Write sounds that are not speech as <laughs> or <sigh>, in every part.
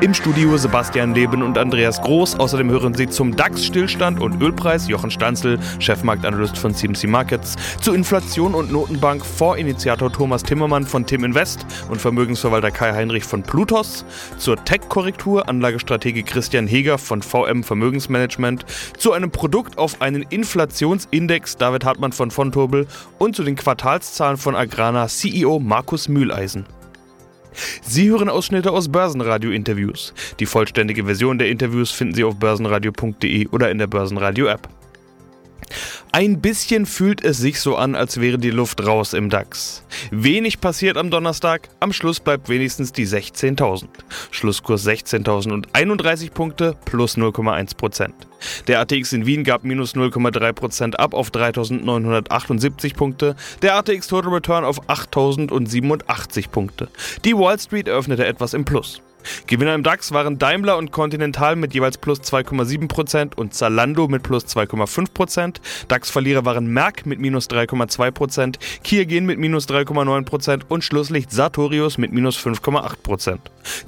Im Studio Sebastian Leben und Andreas Groß. Außerdem hören Sie zum DAX-Stillstand und Ölpreis Jochen Stanzel, Chefmarktanalyst von CMC Markets, zu Inflation und Notenbank Vorinitiator Thomas Timmermann von Tim Invest und Vermögensverwalter Kai Heinrich von Plutos, zur Tech-Korrektur Anlagestratege Christian Heger von VM Vermögensmanagement, zu einem Produkt auf einen Inflationsindex David Hartmann von Fontobel und zu den Quartalszahlen von Agrana CEO Markus Mühleisen. Sie hören Ausschnitte aus Börsenradio-Interviews. Die vollständige Version der Interviews finden Sie auf börsenradio.de oder in der Börsenradio-App. Ein bisschen fühlt es sich so an, als wäre die Luft raus im DAX. Wenig passiert am Donnerstag, am Schluss bleibt wenigstens die 16.000. Schlusskurs 16.031 Punkte plus 0,1%. Der ATX in Wien gab minus 0,3% ab auf 3.978 Punkte, der ATX Total Return auf 8.087 Punkte. Die Wall Street eröffnete etwas im Plus. Gewinner im DAX waren Daimler und Continental mit jeweils plus 2,7% und Zalando mit plus 2,5%. DAX-Verlierer waren Merck mit minus 3,2%, Kia Gen mit minus 3,9% und Schlusslicht Sartorius mit minus 5,8%.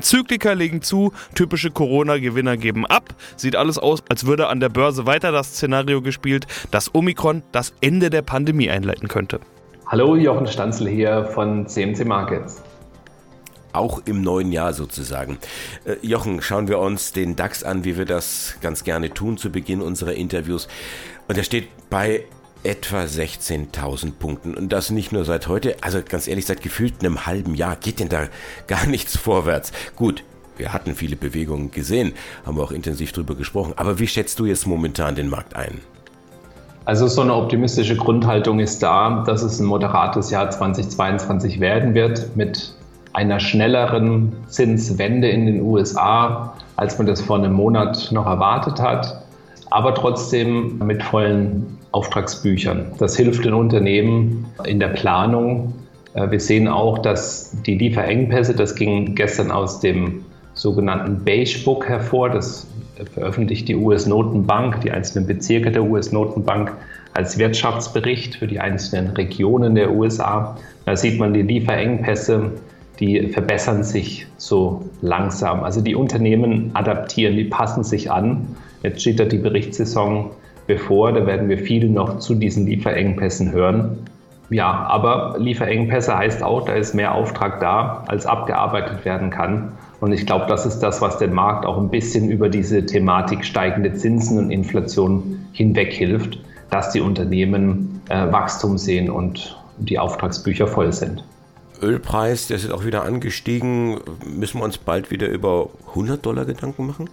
Zykliker legen zu, typische Corona-Gewinner geben ab. Sieht alles aus, als würde an der Börse weiter das Szenario gespielt, dass Omikron das Ende der Pandemie einleiten könnte. Hallo, Jochen Stanzel hier von CMC Markets auch im neuen Jahr sozusagen. Äh, Jochen, schauen wir uns den DAX an, wie wir das ganz gerne tun zu Beginn unserer Interviews. Und er steht bei etwa 16.000 Punkten. Und das nicht nur seit heute, also ganz ehrlich, seit gefühlt einem halben Jahr geht denn da <laughs> gar nichts vorwärts. Gut, wir hatten viele Bewegungen gesehen, haben wir auch intensiv drüber gesprochen. Aber wie schätzt du jetzt momentan den Markt ein? Also so eine optimistische Grundhaltung ist da, dass es ein moderates Jahr 2022 werden wird mit einer schnelleren Zinswende in den USA, als man das vor einem Monat noch erwartet hat, aber trotzdem mit vollen Auftragsbüchern. Das hilft den Unternehmen in der Planung. Äh, wir sehen auch, dass die Lieferengpässe, das ging gestern aus dem sogenannten Beige Book hervor, das veröffentlicht die US-Notenbank, die einzelnen Bezirke der US-Notenbank als Wirtschaftsbericht für die einzelnen Regionen der USA. Da sieht man die Lieferengpässe die verbessern sich so langsam. Also die Unternehmen adaptieren, die passen sich an. Jetzt steht da die Berichtssaison bevor, da werden wir viel noch zu diesen Lieferengpässen hören. Ja, aber Lieferengpässe heißt auch, da ist mehr Auftrag da, als abgearbeitet werden kann. Und ich glaube, das ist das, was den Markt auch ein bisschen über diese Thematik steigende Zinsen und Inflation hinweg hilft, dass die Unternehmen äh, Wachstum sehen und die Auftragsbücher voll sind. Ölpreis, der ist auch wieder angestiegen. Müssen wir uns bald wieder über 100 Dollar Gedanken machen?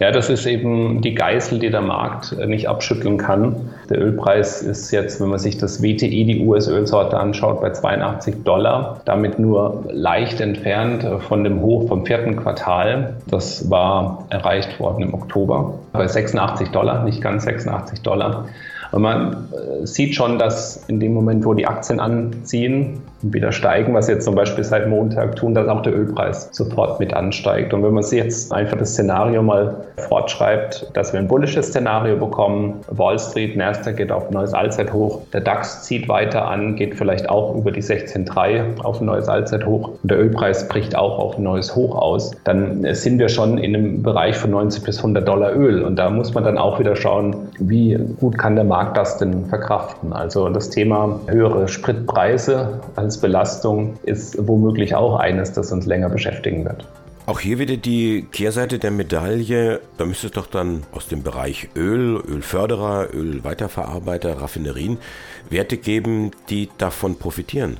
Ja, das ist eben die Geißel, die der Markt nicht abschütteln kann. Der Ölpreis ist jetzt, wenn man sich das WTI, die US-Ölsorte anschaut, bei 82 Dollar. Damit nur leicht entfernt von dem Hoch vom vierten Quartal. Das war erreicht worden im Oktober bei 86 Dollar, nicht ganz 86 Dollar. Und man äh, sieht schon, dass in dem Moment, wo die Aktien anziehen und wieder steigen, was jetzt zum Beispiel seit Montag tun, dass auch der Ölpreis sofort mit ansteigt. Und wenn man sich jetzt einfach das Szenario mal fortschreibt, dass wir ein bullisches Szenario bekommen, Wall Street, Nasdaq geht auf ein neues Allzeithoch, der DAX zieht weiter an, geht vielleicht auch über die 16,3 auf ein neues Allzeithoch und der Ölpreis bricht auch auf ein neues Hoch aus, dann sind wir schon in einem Bereich von 90 bis 100 Dollar Öl. Und da muss man dann auch wieder schauen, wie gut kann der Markt Markt das denn verkraften? Also das Thema höhere Spritpreise als Belastung ist womöglich auch eines, das uns länger beschäftigen wird. Auch hier wieder die Kehrseite der Medaille. Da müsste es doch dann aus dem Bereich Öl, Ölförderer, Ölweiterverarbeiter, Raffinerien Werte geben, die davon profitieren.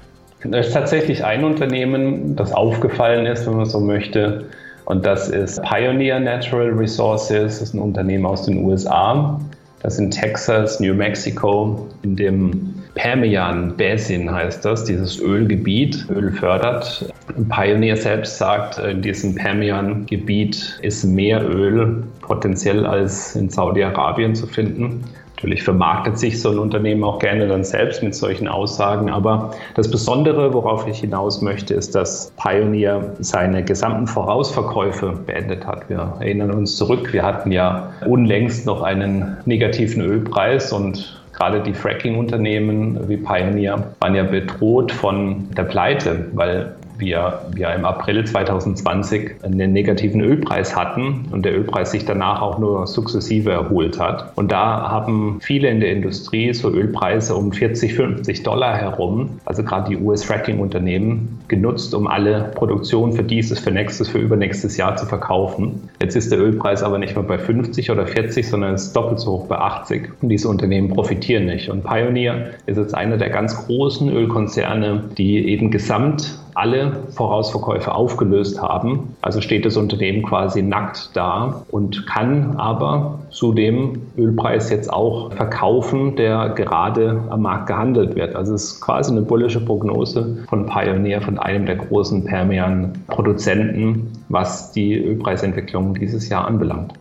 Es ist tatsächlich ein Unternehmen, das aufgefallen ist, wenn man so möchte. Und das ist Pioneer Natural Resources. Das ist ein Unternehmen aus den USA. Das sind Texas, New Mexico, in dem Permian Basin heißt das, dieses Ölgebiet, Öl fördert. Pioneer selbst sagt, in diesem Permian-Gebiet ist mehr Öl potenziell als in Saudi-Arabien zu finden. Natürlich vermarktet sich so ein Unternehmen auch gerne dann selbst mit solchen Aussagen. Aber das Besondere, worauf ich hinaus möchte, ist, dass Pioneer seine gesamten Vorausverkäufe beendet hat. Wir erinnern uns zurück, wir hatten ja unlängst noch einen negativen Ölpreis und gerade die Fracking-Unternehmen wie Pioneer waren ja bedroht von der Pleite, weil wir, wir im April 2020 einen negativen Ölpreis hatten und der Ölpreis sich danach auch nur sukzessive erholt hat. Und da haben viele in der Industrie so Ölpreise um 40, 50 Dollar herum, also gerade die US-Fracking-Unternehmen, genutzt, um alle Produktion für dieses, für nächstes, für übernächstes Jahr zu verkaufen. Jetzt ist der Ölpreis aber nicht mehr bei 50 oder 40, sondern ist doppelt so hoch bei 80. Und diese Unternehmen profitieren nicht. Und Pioneer ist jetzt einer der ganz großen Ölkonzerne, die eben gesamt alle Vorausverkäufe aufgelöst haben. Also steht das Unternehmen quasi nackt da und kann aber zu dem Ölpreis jetzt auch verkaufen, der gerade am Markt gehandelt wird. Also es ist quasi eine bullische Prognose von Pioneer, von einem der großen Permian-Produzenten, was die Ölpreisentwicklung dieses Jahr anbelangt.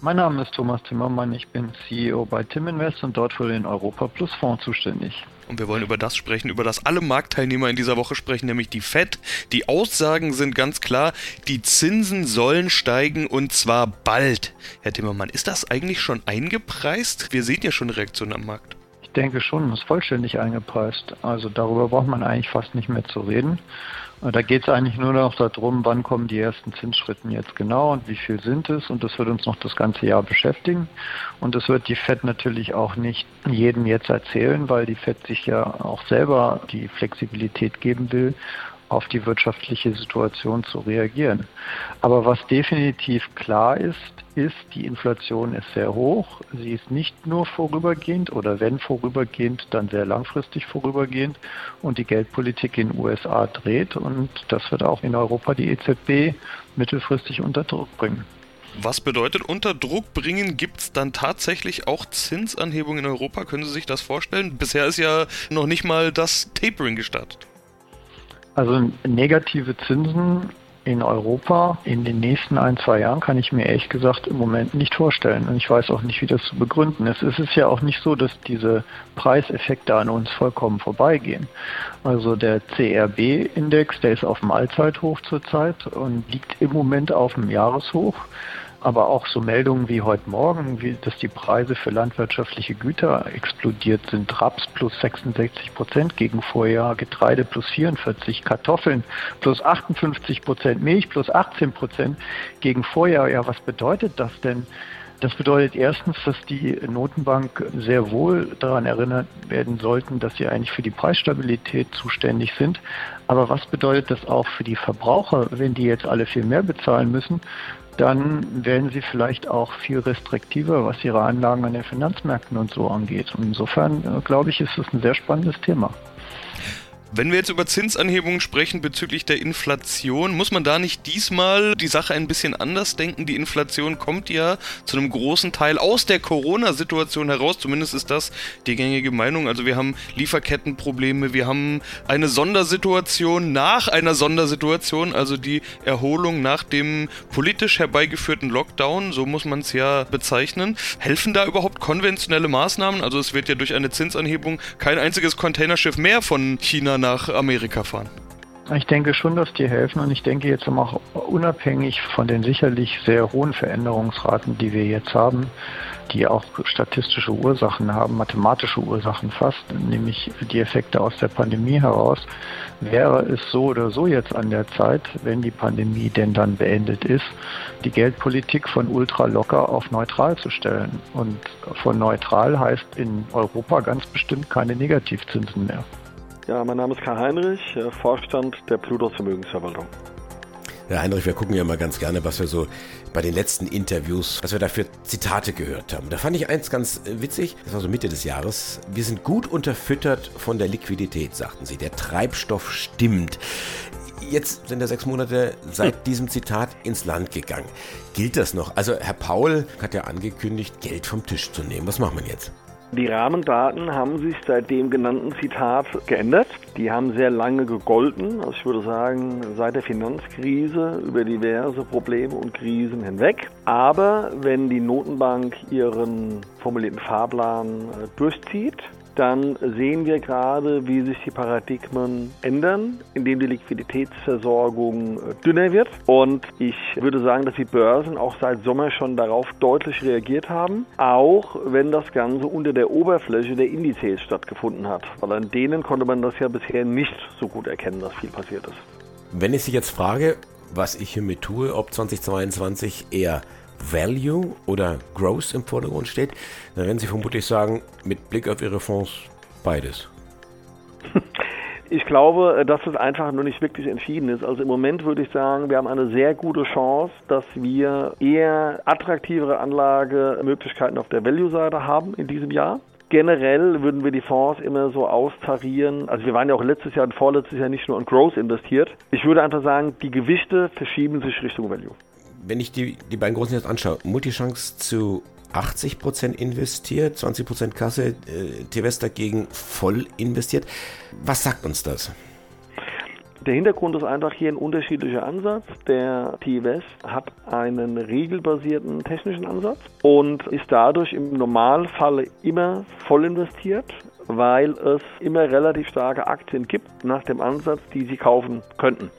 Mein Name ist Thomas Timmermann, ich bin CEO bei Tim Invest und dort für den Europa Plus Fonds zuständig. Und wir wollen über das sprechen, über das alle Marktteilnehmer in dieser Woche sprechen, nämlich die FED. Die Aussagen sind ganz klar, die Zinsen sollen steigen und zwar bald. Herr Timmermann, ist das eigentlich schon eingepreist? Wir sehen ja schon Reaktionen am Markt. Ich denke schon, es ist vollständig eingepreist. Also darüber braucht man eigentlich fast nicht mehr zu reden. Da geht es eigentlich nur noch darum, wann kommen die ersten Zinsschritten jetzt genau und wie viel sind es. Und das wird uns noch das ganze Jahr beschäftigen. Und das wird die FED natürlich auch nicht jedem jetzt erzählen, weil die FED sich ja auch selber die Flexibilität geben will, auf die wirtschaftliche Situation zu reagieren. Aber was definitiv klar ist, ist, die Inflation ist sehr hoch. Sie ist nicht nur vorübergehend oder wenn vorübergehend, dann sehr langfristig vorübergehend. Und die Geldpolitik in den USA dreht und das wird auch in Europa die EZB mittelfristig unter Druck bringen. Was bedeutet unter Druck bringen? Gibt es dann tatsächlich auch Zinsanhebungen in Europa? Können Sie sich das vorstellen? Bisher ist ja noch nicht mal das Tapering gestartet. Also negative Zinsen in Europa in den nächsten ein, zwei Jahren kann ich mir ehrlich gesagt im Moment nicht vorstellen. Und ich weiß auch nicht, wie das zu begründen ist. Es ist ja auch nicht so, dass diese Preiseffekte an uns vollkommen vorbeigehen. Also der CRB-Index, der ist auf dem Allzeithoch zurzeit und liegt im Moment auf dem Jahreshoch aber auch so Meldungen wie heute Morgen, wie, dass die Preise für landwirtschaftliche Güter explodiert sind. Raps plus 66 Prozent gegen Vorjahr, Getreide plus 44, Kartoffeln plus 58 Prozent, Milch plus 18 Prozent gegen Vorjahr. Ja, was bedeutet das denn? Das bedeutet erstens, dass die Notenbank sehr wohl daran erinnert werden sollten, dass sie eigentlich für die Preisstabilität zuständig sind. Aber was bedeutet das auch für die Verbraucher, wenn die jetzt alle viel mehr bezahlen müssen? Dann werden sie vielleicht auch viel restriktiver, was ihre Anlagen an den Finanzmärkten und so angeht. Und insofern, äh, glaube ich, ist es ein sehr spannendes Thema. Wenn wir jetzt über Zinsanhebungen sprechen bezüglich der Inflation, muss man da nicht diesmal die Sache ein bisschen anders denken? Die Inflation kommt ja zu einem großen Teil aus der Corona-Situation heraus. Zumindest ist das die gängige Meinung. Also wir haben Lieferkettenprobleme, wir haben eine Sondersituation nach einer Sondersituation, also die Erholung nach dem politisch herbeigeführten Lockdown, so muss man es ja bezeichnen. Helfen da überhaupt konventionelle Maßnahmen? Also es wird ja durch eine Zinsanhebung kein einziges Containerschiff mehr von China nach Amerika fahren? Ich denke schon, dass die helfen und ich denke jetzt auch unabhängig von den sicherlich sehr hohen Veränderungsraten, die wir jetzt haben, die auch statistische Ursachen haben, mathematische Ursachen fast, nämlich die Effekte aus der Pandemie heraus, wäre es so oder so jetzt an der Zeit, wenn die Pandemie denn dann beendet ist, die Geldpolitik von ultra locker auf neutral zu stellen. Und von neutral heißt in Europa ganz bestimmt keine Negativzinsen mehr. Ja, mein Name ist Karl Heinrich, äh, Vorstand der Plutos Vermögensverwaltung. Herr Heinrich, wir gucken ja mal ganz gerne, was wir so bei den letzten Interviews, was wir da für Zitate gehört haben. Da fand ich eins ganz äh, witzig, das war so Mitte des Jahres. Wir sind gut unterfüttert von der Liquidität, sagten sie. Der Treibstoff stimmt. Jetzt sind ja sechs Monate seit diesem Zitat ins Land gegangen. Gilt das noch? Also Herr Paul hat ja angekündigt, Geld vom Tisch zu nehmen. Was machen wir jetzt? Die Rahmendaten haben sich seit dem genannten Zitat geändert. Die haben sehr lange gegolten, also ich würde sagen seit der Finanzkrise über diverse Probleme und Krisen hinweg. Aber wenn die Notenbank ihren formulierten Fahrplan äh, durchzieht, dann sehen wir gerade, wie sich die Paradigmen ändern, indem die Liquiditätsversorgung äh, dünner wird. Und ich würde sagen, dass die Börsen auch seit Sommer schon darauf deutlich reagiert haben, auch wenn das Ganze unter der Oberfläche der Indizes stattgefunden hat. Weil an denen konnte man das ja bisher nicht so gut erkennen, dass viel passiert ist. Wenn ich Sie jetzt frage, was ich hiermit tue, ob 2022 eher Value oder Growth im Vordergrund steht, dann werden Sie vermutlich sagen, mit Blick auf Ihre Fonds beides. <laughs> Ich glaube, dass es einfach nur nicht wirklich entschieden ist. Also im Moment würde ich sagen, wir haben eine sehr gute Chance, dass wir eher attraktivere Anlagemöglichkeiten auf der Value-Seite haben in diesem Jahr. Generell würden wir die Fonds immer so austarieren. Also wir waren ja auch letztes Jahr und vorletztes Jahr nicht nur in Growth investiert. Ich würde einfach sagen, die Gewichte verschieben sich Richtung Value wenn ich die, die beiden großen jetzt anschaue, Multichance zu 80% investiert, 20% Kasse, äh, T-West dagegen voll investiert. Was sagt uns das? Der Hintergrund ist einfach hier ein unterschiedlicher Ansatz. Der T-West hat einen regelbasierten technischen Ansatz und ist dadurch im Normalfall immer voll investiert, weil es immer relativ starke Aktien gibt nach dem Ansatz, die sie kaufen könnten.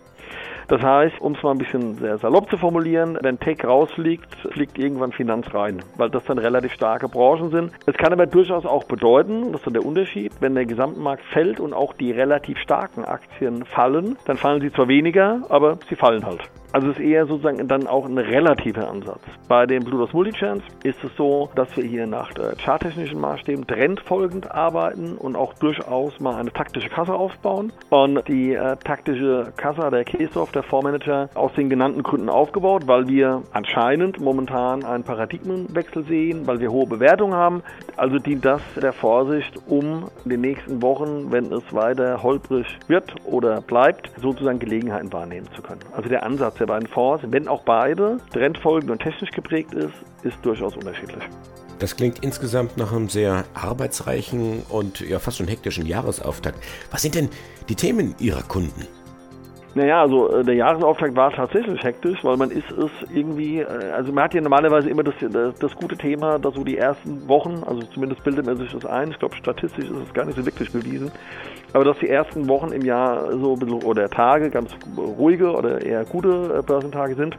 Das heißt, um es mal ein bisschen sehr salopp zu formulieren, wenn Tech rausfliegt, fliegt irgendwann Finanz rein, weil das dann relativ starke Branchen sind. Es kann aber durchaus auch bedeuten, das ist dann der Unterschied, wenn der Gesamtmarkt fällt und auch die relativ starken Aktien fallen, dann fallen sie zwar weniger, aber sie fallen halt. Also es ist eher sozusagen dann auch ein relativer Ansatz. Bei dem Bluetooth Multichance ist es so, dass wir hier nach charttechnischen Maßstäben trendfolgend arbeiten und auch durchaus mal eine taktische Kasse aufbauen. Und die äh, taktische Kasse, der Kesov, der Fondsmanager, aus den genannten Gründen aufgebaut, weil wir anscheinend momentan einen Paradigmenwechsel sehen, weil wir hohe Bewertungen haben. Also dient das der Vorsicht, um in den nächsten Wochen, wenn es weiter holprig wird oder bleibt, sozusagen Gelegenheiten wahrnehmen zu können. Also der Ansatz der beiden Fonds, wenn auch beide trendfolgend und technisch geprägt ist, ist durchaus unterschiedlich. Das klingt insgesamt nach einem sehr arbeitsreichen und ja fast schon hektischen Jahresauftakt. Was sind denn die Themen Ihrer Kunden? Naja, also äh, der Jahresauftakt war tatsächlich hektisch, weil man ist es irgendwie, äh, also man hat ja normalerweise immer das, das, das, gute Thema, dass so die ersten Wochen, also zumindest bildet man sich das ein, ich glaube statistisch ist es gar nicht so wirklich bewiesen, aber dass die ersten Wochen im Jahr so oder Tage ganz ruhige oder eher gute äh, Börsentage sind.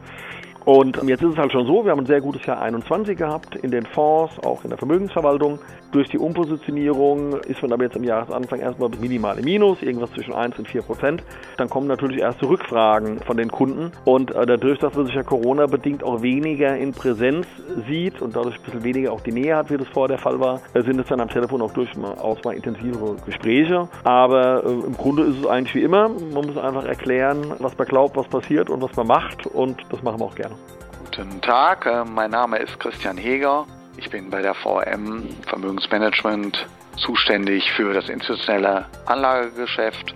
Und jetzt ist es halt schon so, wir haben ein sehr gutes Jahr 21 gehabt in den Fonds, auch in der Vermögensverwaltung. Durch die Umpositionierung ist man aber jetzt im Jahresanfang erstmal bis minimale Minus, irgendwas zwischen 1 und 4 Prozent. Dann kommen natürlich erste Rückfragen von den Kunden. Und äh, dadurch, dass man sich ja Corona-bedingt auch weniger in Präsenz sieht und dadurch ein bisschen weniger auch die Nähe hat, wie das vorher der Fall war, äh, sind es dann am Telefon auch durchaus mal intensivere Gespräche. Aber äh, im Grunde ist es eigentlich wie immer. Man muss einfach erklären, was man glaubt, was passiert und was man macht. Und das machen wir auch gerne. Guten Tag, äh, mein Name ist Christian Heger. Ich bin bei der VM Vermögensmanagement zuständig für das institutionelle Anlagegeschäft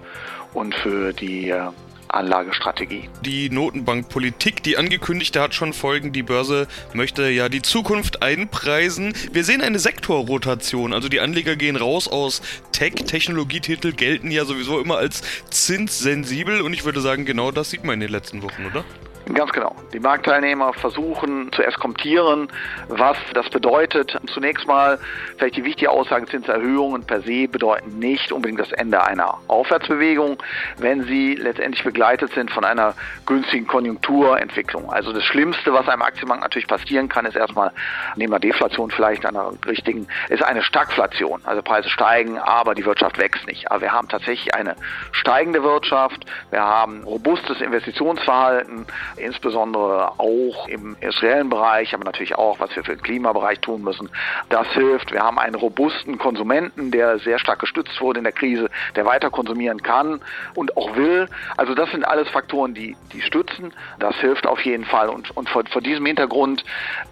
und für die äh, Anlagestrategie. Die Notenbankpolitik, die angekündigte, hat schon Folgen. Die Börse möchte ja die Zukunft einpreisen. Wir sehen eine Sektorrotation. Also die Anleger gehen raus aus Tech. Technologietitel gelten ja sowieso immer als zinssensibel. Und ich würde sagen, genau das sieht man in den letzten Wochen, oder? Ganz genau. Die Marktteilnehmer versuchen zu eskontieren, was das bedeutet. Zunächst mal vielleicht die wichtige Aussage, Zinserhöhungen per se bedeuten nicht unbedingt das Ende einer Aufwärtsbewegung, wenn sie letztendlich begleitet sind von einer günstigen Konjunkturentwicklung. Also das Schlimmste, was einem Aktienmarkt natürlich passieren kann, ist erstmal, neben der Deflation vielleicht einer richtigen, ist eine Stagflation. Also Preise steigen, aber die Wirtschaft wächst nicht. Aber wir haben tatsächlich eine steigende Wirtschaft, wir haben robustes Investitionsverhalten, insbesondere auch im industriellen Bereich, aber natürlich auch, was wir für den Klimabereich tun müssen. Das hilft. Wir haben einen robusten Konsumenten, der sehr stark gestützt wurde in der Krise, der weiter konsumieren kann und auch will. Also das sind alles Faktoren, die, die stützen. Das hilft auf jeden Fall. Und, und vor, vor diesem Hintergrund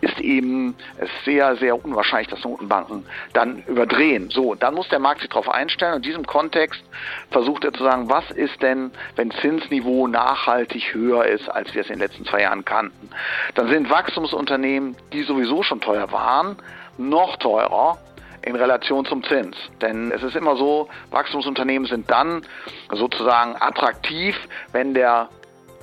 ist eben es sehr, sehr unwahrscheinlich, dass Notenbanken dann überdrehen. So, dann muss der Markt sich darauf einstellen. In diesem Kontext versucht er zu sagen, was ist denn, wenn Zinsniveau nachhaltig höher ist, als wir es in den letzten zwei Jahren kannten. Dann sind Wachstumsunternehmen, die sowieso schon teuer waren, noch teurer in Relation zum Zins. Denn es ist immer so, Wachstumsunternehmen sind dann sozusagen attraktiv, wenn der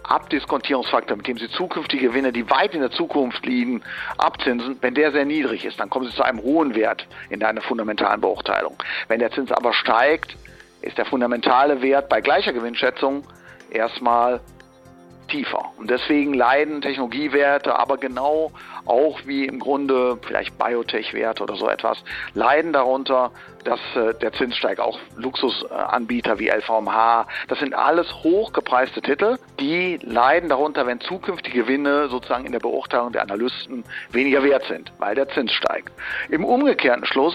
Abdiskontierungsfaktor, mit dem Sie zukünftige Gewinne, die weit in der Zukunft liegen, abzinsen, wenn der sehr niedrig ist, dann kommen Sie zu einem hohen Wert in einer fundamentalen Beurteilung. Wenn der Zins aber steigt, ist der fundamentale Wert bei gleicher Gewinnschätzung erstmal tiefer. Und deswegen leiden Technologiewerte, aber genau auch wie im Grunde vielleicht Biotech-Werte oder so etwas, leiden darunter, dass äh, der Zins steigt. Auch Luxusanbieter wie LVMH, das sind alles hochgepreiste Titel, die leiden darunter, wenn zukünftige Gewinne sozusagen in der Beurteilung der Analysten weniger wert sind, weil der Zins steigt. Im umgekehrten Schluss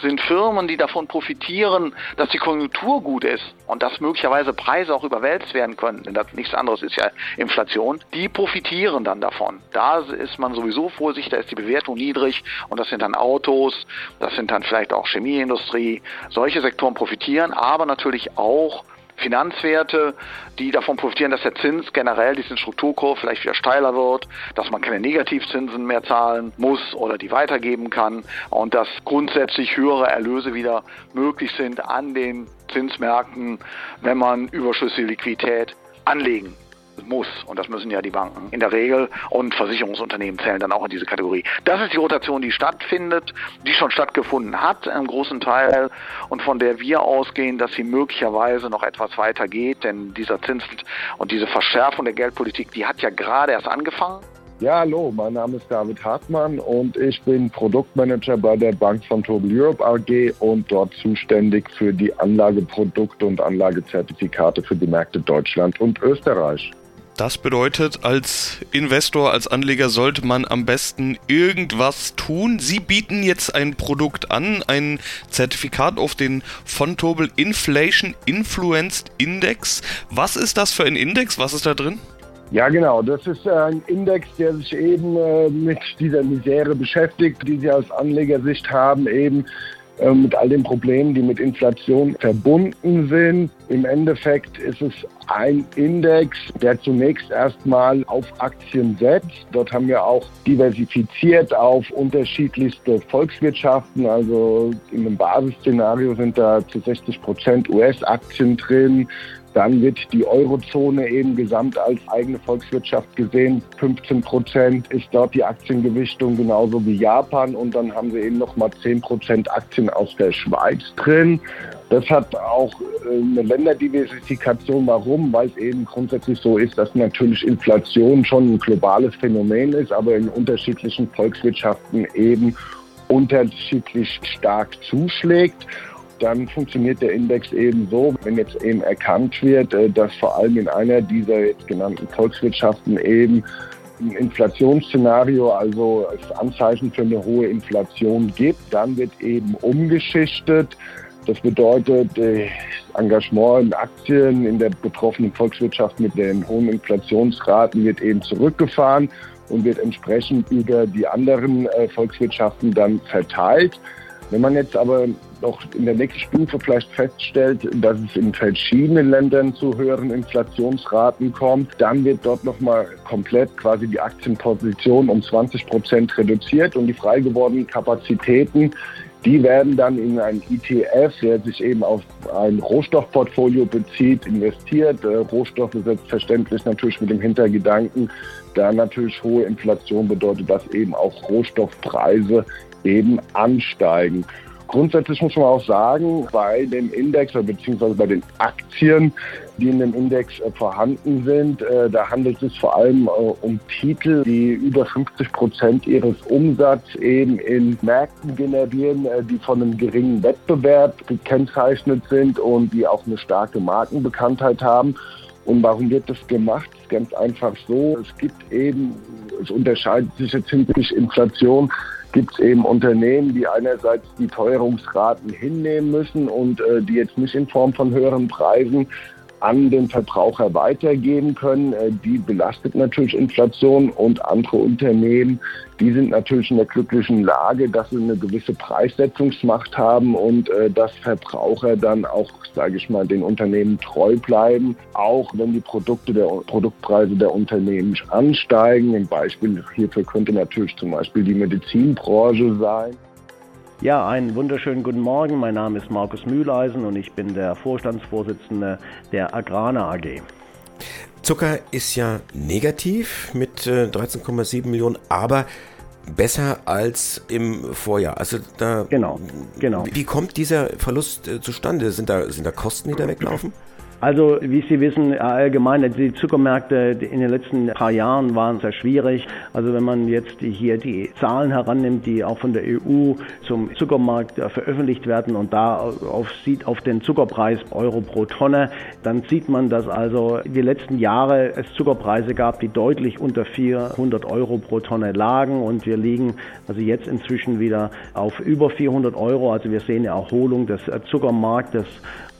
sind Firmen, die davon profitieren, dass die Konjunktur gut ist und dass möglicherweise Preise auch überwälzt werden können, denn das, nichts anderes ist ja Inflation, die profitieren dann davon. Da ist man sowieso vorsichtig, da ist die Bewertung niedrig und das sind dann Autos, das sind dann vielleicht auch Chemieindustrie, Industrie. Solche Sektoren profitieren, aber natürlich auch Finanzwerte, die davon profitieren, dass der Zins generell diesen Strukturkurve vielleicht wieder steiler wird, dass man keine Negativzinsen mehr zahlen muss oder die weitergeben kann und dass grundsätzlich höhere Erlöse wieder möglich sind an den Zinsmärkten, wenn man überschüssige Liquidität anlegen muss. Und das müssen ja die Banken in der Regel und Versicherungsunternehmen zählen dann auch in diese Kategorie. Das ist die Rotation, die stattfindet, die schon stattgefunden hat, im großen Teil und von der wir ausgehen, dass sie möglicherweise noch etwas weiter geht, denn dieser Zins und diese Verschärfung der Geldpolitik, die hat ja gerade erst angefangen. Ja, hallo, mein Name ist David Hartmann und ich bin Produktmanager bei der Bank von Total Europe AG und dort zuständig für die Anlageprodukte und Anlagezertifikate für die Märkte Deutschland und Österreich. Das bedeutet, als Investor, als Anleger sollte man am besten irgendwas tun. Sie bieten jetzt ein Produkt an, ein Zertifikat auf den Fontobel Inflation Influenced Index. Was ist das für ein Index? Was ist da drin? Ja, genau. Das ist ein Index, der sich eben äh, mit dieser Misere beschäftigt, die Sie aus Anlegersicht haben, eben äh, mit all den Problemen, die mit Inflation verbunden sind. Im Endeffekt ist es ein Index, der zunächst erstmal auf Aktien setzt. Dort haben wir auch diversifiziert auf unterschiedlichste Volkswirtschaften. Also in einem Basisszenario sind da zu 60 Prozent US-Aktien drin, dann wird die Eurozone eben gesamt als eigene Volkswirtschaft gesehen. 15 Prozent ist dort die Aktiengewichtung, genauso wie Japan. Und dann haben sie eben nochmal 10 Prozent Aktien aus der Schweiz drin. Das hat auch äh, eine Länderdiversifikation. Warum? Weil es eben grundsätzlich so ist, dass natürlich Inflation schon ein globales Phänomen ist, aber in unterschiedlichen Volkswirtschaften eben unterschiedlich stark zuschlägt dann funktioniert der Index eben so, wenn jetzt eben erkannt wird, äh, dass vor allem in einer dieser jetzt genannten Volkswirtschaften eben ein Inflationsszenario, also es Anzeichen für eine hohe Inflation gibt, dann wird eben umgeschichtet. Das bedeutet, äh, Engagement in Aktien in der betroffenen Volkswirtschaft mit den hohen Inflationsraten wird eben zurückgefahren und wird entsprechend über die anderen äh, Volkswirtschaften dann verteilt. Wenn man jetzt aber noch in der nächsten Stufe vielleicht feststellt, dass es in verschiedenen Ländern zu höheren Inflationsraten kommt, dann wird dort nochmal komplett quasi die Aktienposition um 20 Prozent reduziert und die frei gewordenen Kapazitäten die werden dann in ein ETF, der sich eben auf ein Rohstoffportfolio bezieht, investiert. Äh, Rohstoffe selbstverständlich natürlich mit dem Hintergedanken, da natürlich hohe Inflation bedeutet, dass eben auch Rohstoffpreise eben ansteigen. Grundsätzlich muss man auch sagen, bei dem Index beziehungsweise bei den Aktien, die in dem Index äh, vorhanden sind, äh, da handelt es vor allem äh, um Titel, die über 50 Prozent ihres Umsatzes eben in Märkten generieren, die von einem geringen Wettbewerb gekennzeichnet sind und die auch eine starke Markenbekanntheit haben. Und warum wird das gemacht? Ganz einfach so. Es gibt eben, es unterscheidet sich jetzt hinsichtlich Inflation gibt es eben Unternehmen, die einerseits die Teuerungsraten hinnehmen müssen und äh, die jetzt nicht in Form von höheren Preisen an den Verbraucher weitergeben können. Äh, die belastet natürlich Inflation und andere Unternehmen, die sind natürlich in der glücklichen Lage, dass sie eine gewisse Preissetzungsmacht haben und äh, dass Verbraucher dann auch, sage ich mal, den Unternehmen treu bleiben, auch wenn die Produkte der Produktpreise der Unternehmen ansteigen. Ein Beispiel hierfür könnte natürlich zum Beispiel die Medizinbranche sein. Ja, einen wunderschönen guten Morgen. Mein Name ist Markus Mühleisen und ich bin der Vorstandsvorsitzende der Agrana AG. Zucker ist ja negativ mit 13,7 Millionen, aber besser als im Vorjahr. Also da genau, genau. Wie kommt dieser Verlust äh, zustande? Sind da, sind da Kosten, die da weglaufen? Also, wie Sie wissen, allgemein, die Zuckermärkte in den letzten paar Jahren waren sehr schwierig. Also, wenn man jetzt hier die Zahlen herannimmt, die auch von der EU zum Zuckermarkt veröffentlicht werden und da auf, sieht auf den Zuckerpreis Euro pro Tonne, dann sieht man, dass also die letzten Jahre es Zuckerpreise gab, die deutlich unter 400 Euro pro Tonne lagen und wir liegen also jetzt inzwischen wieder auf über 400 Euro. Also wir sehen eine Erholung des Zuckermarktes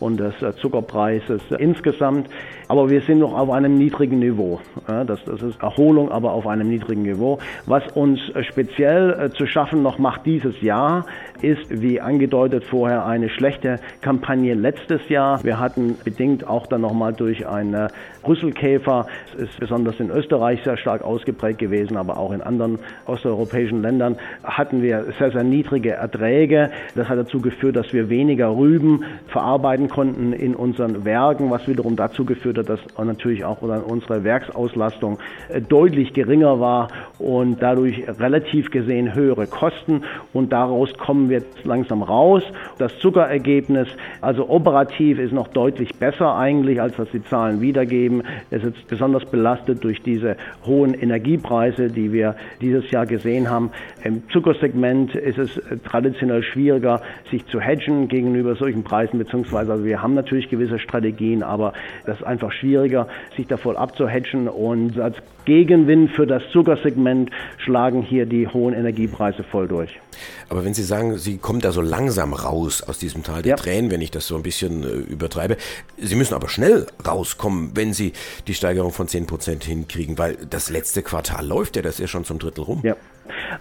und des Zuckerpreises insgesamt. Aber wir sind noch auf einem niedrigen Niveau. Das, das ist Erholung, aber auf einem niedrigen Niveau. Was uns speziell äh, zu schaffen noch macht dieses Jahr, ist, wie angedeutet vorher, eine schlechte Kampagne letztes Jahr. Wir hatten bedingt auch dann nochmal durch eine Rüsselkäfer, es ist besonders in Österreich sehr stark ausgeprägt gewesen, aber auch in anderen osteuropäischen Ländern hatten wir sehr, sehr niedrige Erträge. Das hat dazu geführt, dass wir weniger Rüben verarbeiten konnten in unseren Werken, was wiederum dazu geführt hat, dass natürlich auch unsere Werksauslastung äh, deutlich geringer war und dadurch relativ gesehen höhere Kosten und daraus kommen wir jetzt langsam raus. Das Zuckerergebnis, also operativ, ist noch deutlich besser eigentlich, als was die Zahlen wiedergeben. Es ist besonders belastet durch diese hohen Energiepreise, die wir dieses Jahr gesehen haben. Im Zuckersegment ist es traditionell schwieriger, sich zu hedgen gegenüber solchen Preisen, beziehungsweise also wir haben natürlich gewisse Strategien, aber das ist einfach schwieriger, sich davor abzuhedgen und als Gegenwind für das Zuckersegment schlagen hier die hohen Energiepreise voll durch. Aber wenn Sie sagen, Sie kommen da so langsam raus aus diesem Tal der ja. Tränen, wenn ich das so ein bisschen äh, übertreibe, Sie müssen aber schnell rauskommen, wenn Sie die Steigerung von 10 Prozent hinkriegen, weil das letzte Quartal läuft ja, das ist ja schon zum Drittel rum. Ja.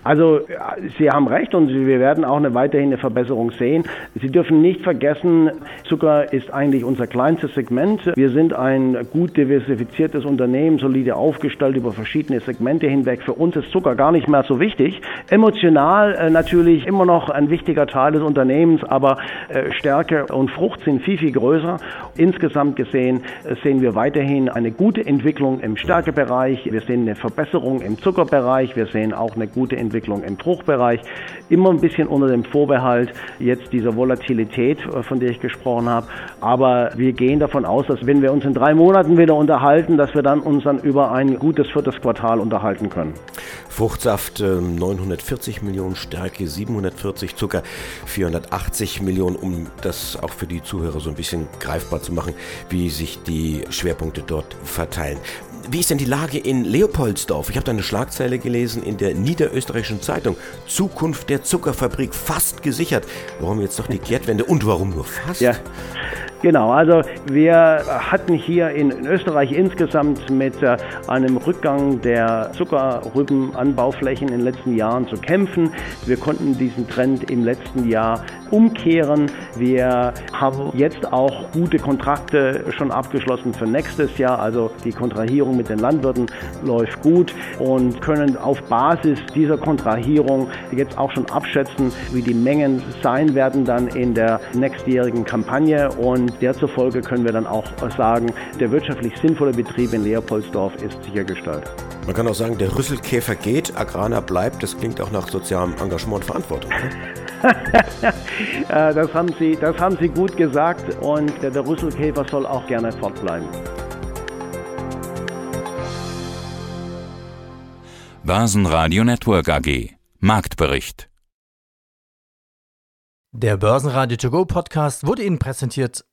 Also Sie haben recht und wir werden auch eine, weiterhin eine Verbesserung sehen. Sie dürfen nicht vergessen, Zucker ist eigentlich unser kleinstes Segment. Wir sind ein gut diversifiziertes Unternehmen, solide aufgestellt über verschiedene Segmente hinweg. Für uns ist Zucker gar nicht mehr so wichtig. Emotional äh, natürlich immer noch ein wichtiger Teil des Unternehmens, aber äh, Stärke und Frucht sind viel, viel größer. Insgesamt gesehen äh, sehen wir weiterhin eine gute Entwicklung im Stärkebereich. Wir sehen eine Verbesserung im Zuckerbereich. Wir sehen auch eine gute Entwicklung im Fruchtbereich. Immer ein bisschen unter dem Vorbehalt jetzt dieser Volatilität, äh, von der ich gesprochen habe. Aber wir gehen davon aus, dass wenn wir uns in drei Monaten wieder unterhalten, dass wir dann uns dann über ein gutes viertes Quartal unterhalten können. Fruchtsaft 940 ähm, Millionen, Stärke 740, Zucker 480 Millionen, um das auch für die Zuhörer so ein bisschen greifbar zu machen, wie sich die Schwerpunkte dort verteilen. Wie ist denn die Lage in Leopoldsdorf? Ich habe da eine Schlagzeile gelesen in der Niederösterreichischen Zeitung. Zukunft der Zuckerfabrik fast gesichert. Warum jetzt doch die Kehrtwende und warum nur fast? Ja. Genau, also wir hatten hier in, Österreich insgesamt mit äh, einem Rückgang der Zuckerrübenanbauflächen in den letzten Jahren zu kämpfen. Wir konnten diesen Trend im letzten Jahr umkehren. Wir haben jetzt auch gute Kontrakte schon abgeschlossen für nächstes Jahr. Also die Kontrahierung mit den Landwirten läuft gut und können auf Basis dieser Kontrahierung jetzt auch schon abschätzen, wie die Mengen sein werden dann in der nächstjährigen Kampagne. Und demzufolge können wir dann auch sagen, der wirtschaftlich sinnvolle Betrieb in Leopoldsdorf ist sichergestellt. Man kann auch sagen, der Rüsselkäfer geht, Agrana bleibt. Das klingt auch nach sozialem Engagement und Verantwortung. <laughs> Äh, das, haben Sie, das haben Sie gut gesagt und der, der Rüsselkäfer soll auch gerne fortbleiben. Börsenradio Network AG Marktbericht Der Börsenradio To Go Podcast wurde Ihnen präsentiert